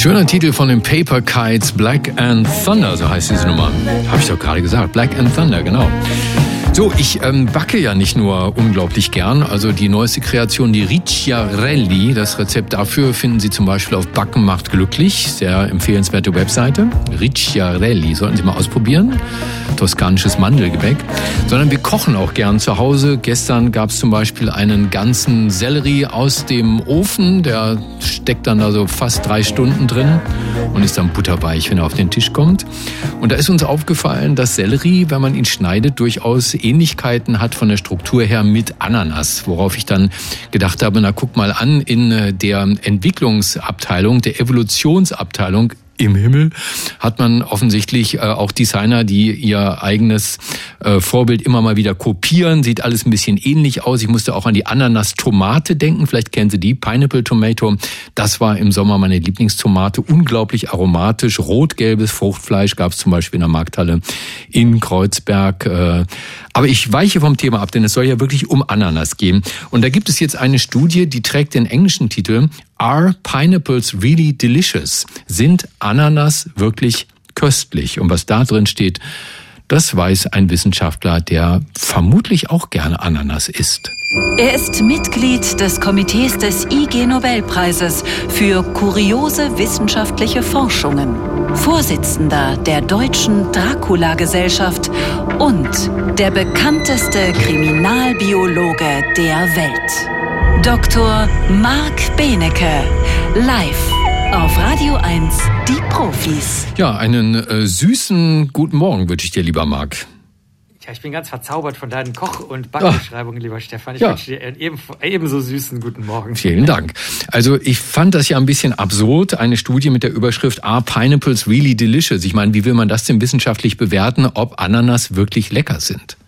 Schöner Titel von den Paper Kites, Black and Thunder, so heißt diese Nummer. Habe ich doch gerade gesagt, Black and Thunder, genau. So, ich ähm, backe ja nicht nur unglaublich gern. Also die neueste Kreation, die Ricciarelli, das Rezept dafür finden Sie zum Beispiel auf Backen macht glücklich. Sehr empfehlenswerte Webseite. Ricciarelli, sollten Sie mal ausprobieren. Toskanisches Mandelgebäck. Sondern wir kochen auch gern zu Hause. Gestern gab es zum Beispiel einen ganzen Sellerie aus dem Ofen. Der steckt dann da so fast drei Stunden drin und ist dann butterweich, wenn er auf den Tisch kommt. Und da ist uns aufgefallen, dass Sellerie, wenn man ihn schneidet, durchaus Ähnlichkeiten hat von der Struktur her mit Ananas, worauf ich dann gedacht habe, na guck mal an, in äh, der Entwicklungsabteilung, der Evolutionsabteilung im Himmel hat man offensichtlich äh, auch Designer, die ihr eigenes äh, Vorbild immer mal wieder kopieren. Sieht alles ein bisschen ähnlich aus. Ich musste auch an die Ananas-Tomate denken. Vielleicht kennen Sie die, Pineapple Tomato. Das war im Sommer meine Lieblingstomate. Unglaublich aromatisch. Rot-gelbes Fruchtfleisch gab es zum Beispiel in der Markthalle in Kreuzberg. Äh, aber ich weiche vom Thema ab, denn es soll ja wirklich um Ananas gehen. Und da gibt es jetzt eine Studie, die trägt den englischen Titel Are Pineapples Really Delicious? Sind Ananas wirklich köstlich? Und was da drin steht, das weiß ein Wissenschaftler, der vermutlich auch gerne Ananas isst. Er ist Mitglied des Komitees des IG Nobelpreises für kuriose wissenschaftliche Forschungen, Vorsitzender der Deutschen Dracula-Gesellschaft und der bekannteste Kriminalbiologe der Welt. Dr. Marc Benecke, live auf Radio 1, die Profis. Ja, einen äh, süßen guten Morgen wünsche ich dir, lieber Marc. Ja, ich bin ganz verzaubert von deinen Koch- und Backbeschreibungen, lieber Stefan. Ich ja. wünsche dir einen eben, ebenso süßen guten Morgen. Vielen Dank. Also ich fand das ja ein bisschen absurd, eine Studie mit der Überschrift Are Pineapples really delicious? Ich meine, wie will man das denn wissenschaftlich bewerten, ob Ananas wirklich lecker sind?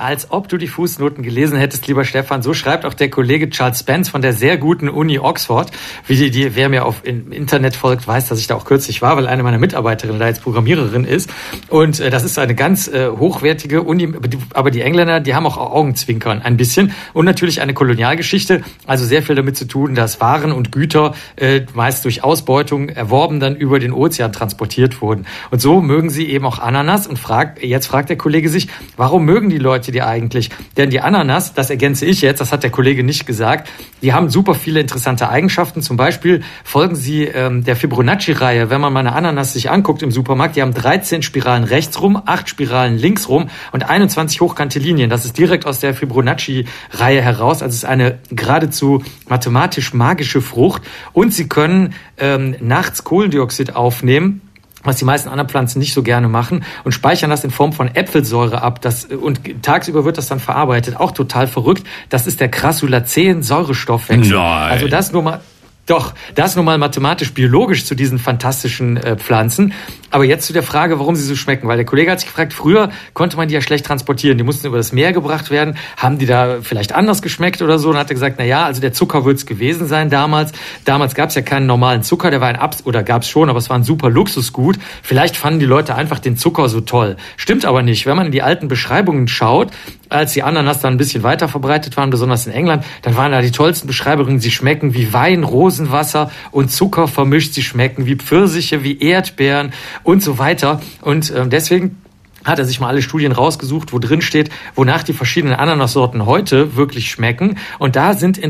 Als ob du die Fußnoten gelesen hättest, lieber Stefan. So schreibt auch der Kollege Charles Spence von der sehr guten Uni Oxford. Wie die, die wer mir auf im Internet folgt, weiß, dass ich da auch kürzlich war, weil eine meiner Mitarbeiterinnen da jetzt Programmiererin ist. Und äh, das ist eine ganz äh, hochwertige Uni. Aber die Engländer, die haben auch Augenzwinkern ein bisschen. Und natürlich eine Kolonialgeschichte. Also sehr viel damit zu tun, dass Waren und Güter äh, meist durch Ausbeutung erworben dann über den Ozean transportiert wurden. Und so mögen sie eben auch Ananas. Und fragt, jetzt fragt der Kollege sich, warum mögen die Leute ihr die eigentlich? Denn die Ananas, das ergänze ich jetzt, das hat der Kollege nicht gesagt, die haben super viele interessante Eigenschaften. Zum Beispiel folgen sie ähm, der Fibonacci-Reihe. Wenn man mal eine Ananas sich anguckt im Supermarkt, die haben 13 Spiralen rechts rum, 8 Spiralen links rum und 21 hochkante Linien. Das ist direkt aus der Fibonacci-Reihe heraus. Also es ist eine geradezu mathematisch magische Frucht. Und sie können ähm, nachts Kohlendioxid aufnehmen was die meisten anderen Pflanzen nicht so gerne machen und speichern das in Form von Äpfelsäure ab. Das, und tagsüber wird das dann verarbeitet. Auch total verrückt. Das ist der Crassulaceen-Säurestoffwechsel. Nein. Also das nur mal doch, das nun mal mathematisch-biologisch zu diesen fantastischen äh, Pflanzen. Aber jetzt zu der Frage, warum sie so schmecken. Weil der Kollege hat sich gefragt, früher konnte man die ja schlecht transportieren. Die mussten über das Meer gebracht werden. Haben die da vielleicht anders geschmeckt oder so? Und hat er gesagt, na ja, also der Zucker wird es gewesen sein damals. Damals gab es ja keinen normalen Zucker. Der war ein Abs oder gab es schon, aber es war ein super Luxusgut. Vielleicht fanden die Leute einfach den Zucker so toll. Stimmt aber nicht. Wenn man in die alten Beschreibungen schaut, als die Ananas dann ein bisschen weiter verbreitet waren, besonders in England, dann waren da die tollsten Beschreibungen. Sie schmecken wie Wein, Rosenwasser und Zucker vermischt. Sie schmecken wie Pfirsiche, wie Erdbeeren und so weiter. Und äh, deswegen hat er sich mal alle Studien rausgesucht, wo drin steht, wonach die verschiedenen Ananassorten heute wirklich schmecken. Und da sind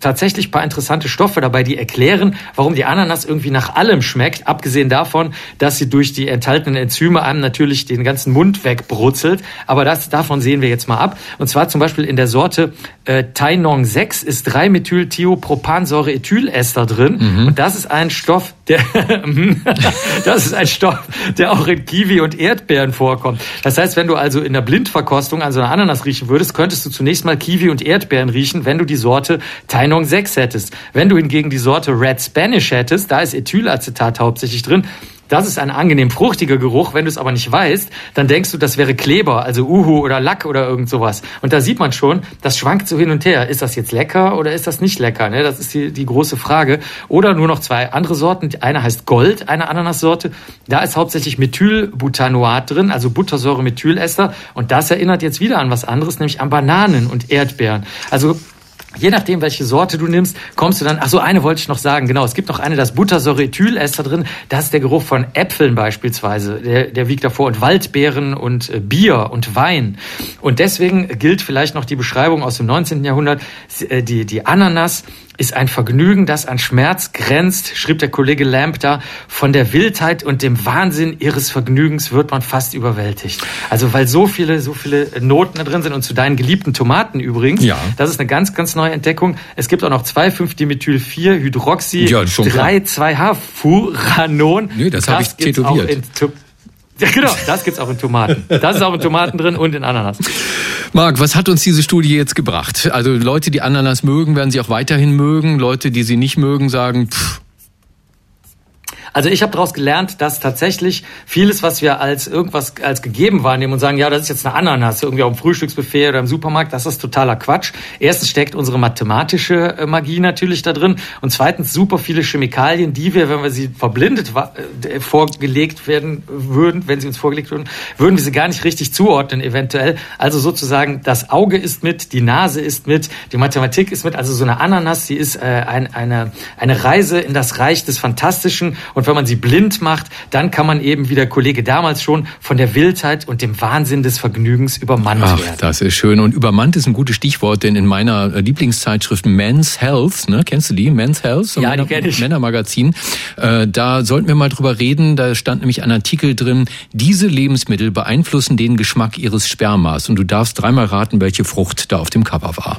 tatsächlich paar interessante Stoffe dabei, die erklären, warum die Ananas irgendwie nach allem schmeckt, abgesehen davon, dass sie durch die enthaltenen Enzyme einem natürlich den ganzen Mund wegbrutzelt. Aber das, davon sehen wir jetzt mal ab. Und zwar zum Beispiel in der Sorte äh, Tainong 6 ist 3-Methyl-Thiopropansäure-Ethylester drin. Mhm. Und das ist ein Stoff, der, das ist ein Stoff, der auch in Kiwi und Erdbeeren vorkommt. Das heißt, wenn du also in der Blindverkostung an so einer Ananas riechen würdest, könntest du zunächst mal Kiwi und Erdbeeren riechen, wenn du die Sorte Tainong 6 hättest. Wenn du hingegen die Sorte Red Spanish hättest, da ist Ethylacetat hauptsächlich drin, das ist ein angenehm fruchtiger Geruch. Wenn du es aber nicht weißt, dann denkst du, das wäre Kleber, also Uhu oder Lack oder irgend sowas. Und da sieht man schon, das schwankt so hin und her. Ist das jetzt lecker oder ist das nicht lecker? Ne? Das ist die, die große Frage. Oder nur noch zwei andere Sorten. Eine heißt Gold, eine Ananassorte. Da ist hauptsächlich Methylbutanoat drin, also Buttersäure-Methylester. Und das erinnert jetzt wieder an was anderes, nämlich an Bananen und Erdbeeren. Also je nachdem, welche Sorte du nimmst, kommst du dann, ach so, eine wollte ich noch sagen, genau, es gibt noch eine, das Buttersäurethyl-Ester drin, das ist der Geruch von Äpfeln beispielsweise, der, der wiegt davor und Waldbeeren und äh, Bier und Wein. Und deswegen gilt vielleicht noch die Beschreibung aus dem 19. Jahrhundert, äh, die, die Ananas ist ein Vergnügen, das an Schmerz grenzt, schrieb der Kollege Lamp da. Von der Wildheit und dem Wahnsinn ihres Vergnügens wird man fast überwältigt. Also weil so viele, so viele Noten da drin sind und zu deinen geliebten Tomaten übrigens. Ja. Das ist eine ganz, ganz neue Entdeckung. Es gibt auch noch 2,5-Dimethyl-4-Hydroxy, ja, 3,2-H-Furanon. Nee, das, das habe ich tätowiert. Ja, genau, das gibt's auch in Tomaten. Das ist auch in Tomaten drin und in Ananas. Marc, was hat uns diese Studie jetzt gebracht? Also Leute, die Ananas mögen, werden sie auch weiterhin mögen. Leute, die sie nicht mögen, sagen, pff, also ich habe daraus gelernt, dass tatsächlich vieles, was wir als irgendwas als gegeben wahrnehmen und sagen, ja, das ist jetzt eine Ananas, irgendwie auf dem Frühstücksbuffet oder im Supermarkt, das ist totaler Quatsch. Erstens steckt unsere mathematische äh, Magie natürlich da drin und zweitens super viele Chemikalien, die wir, wenn wir sie verblindet äh, vorgelegt werden würden, wenn sie uns vorgelegt würden, würden wir sie gar nicht richtig zuordnen eventuell. Also sozusagen das Auge ist mit, die Nase ist mit, die Mathematik ist mit. Also so eine Ananas, die ist äh, ein, eine eine Reise in das Reich des Fantastischen und wenn man sie blind macht, dann kann man eben, wie der Kollege damals schon, von der Wildheit und dem Wahnsinn des Vergnügens übermannt Ach, werden. Das ist schön. Und übermannt ist ein gutes Stichwort, denn in meiner Lieblingszeitschrift Men's Health, ne, kennst du die? Men's Health? Ja, die kenne ich. Männermagazin. Äh, da sollten wir mal drüber reden. Da stand nämlich ein Artikel drin, diese Lebensmittel beeinflussen den Geschmack ihres Spermas. Und du darfst dreimal raten, welche Frucht da auf dem Cover war.